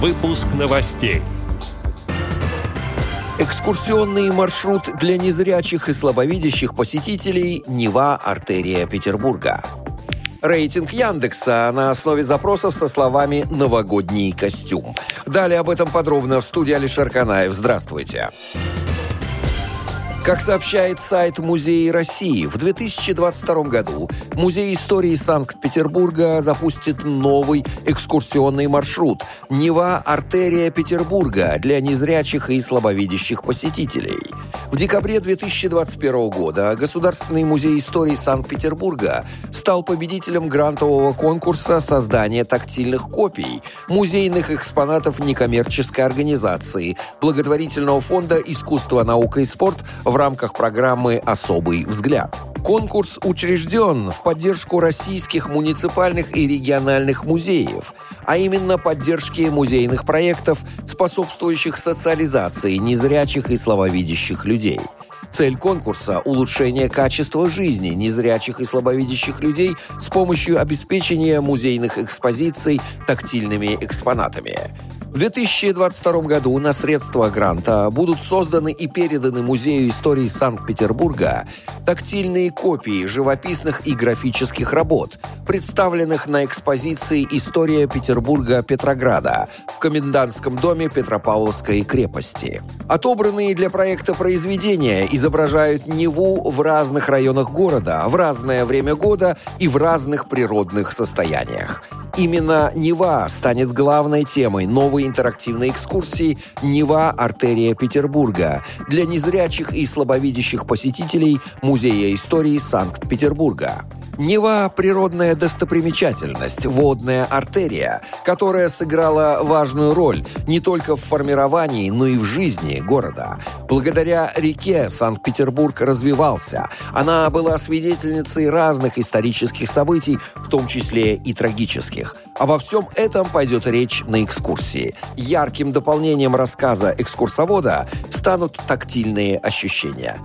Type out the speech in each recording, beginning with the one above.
Выпуск новостей. Экскурсионный маршрут для незрячих и слабовидящих посетителей «Нева. Артерия Петербурга». Рейтинг Яндекса на основе запросов со словами «новогодний костюм». Далее об этом подробно в студии Алишер Канаев. Здравствуйте. Здравствуйте. Как сообщает сайт Музея России, в 2022 году Музей истории Санкт-Петербурга запустит новый экскурсионный маршрут «Нева. Артерия Петербурга» для незрячих и слабовидящих посетителей. В декабре 2021 года Государственный музей истории Санкт-Петербурга стал победителем грантового конкурса создания тактильных копий музейных экспонатов некоммерческой организации благотворительного фонда «Искусство, наука и спорт» в рамках программы «Особый взгляд». Конкурс учрежден в поддержку российских муниципальных и региональных музеев, а именно поддержки музейных проектов, способствующих социализации незрячих и слабовидящих людей. Цель конкурса – улучшение качества жизни незрячих и слабовидящих людей с помощью обеспечения музейных экспозиций тактильными экспонатами. В 2022 году на средства гранта будут созданы и переданы Музею истории Санкт-Петербурга тактильные копии живописных и графических работ, представленных на экспозиции «История Петербурга-Петрограда» в Комендантском доме Петропавловской крепости. Отобранные для проекта произведения изображают Неву в разных районах города, в разное время года и в разных природных состояниях. Именно Нева станет главной темой новой интерактивной экскурсии «Нева. Артерия Петербурга» для незрячих и слабовидящих посетителей Музея истории Санкт-Петербурга. Нева – природная достопримечательность, водная артерия, которая сыграла важную роль не только в формировании, но и в жизни города. Благодаря реке Санкт-Петербург развивался. Она была свидетельницей разных исторических событий, в том числе и трагических. Обо всем этом пойдет речь на экскурсии. Ярким дополнением рассказа экскурсовода станут тактильные ощущения.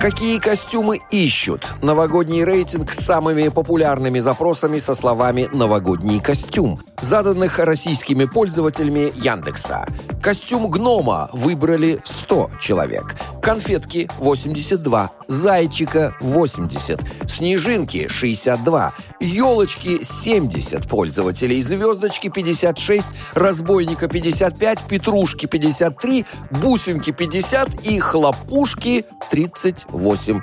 Какие костюмы ищут? Новогодний рейтинг с самыми популярными запросами со словами «новогодний костюм», заданных российскими пользователями Яндекса. Костюм гнома выбрали 100 человек. Конфетки 82, зайчика 80, снежинки 62, елочки 70 пользователей, звездочки 56, разбойника 55, петрушки 53, бусинки 50 и хлопушки 38.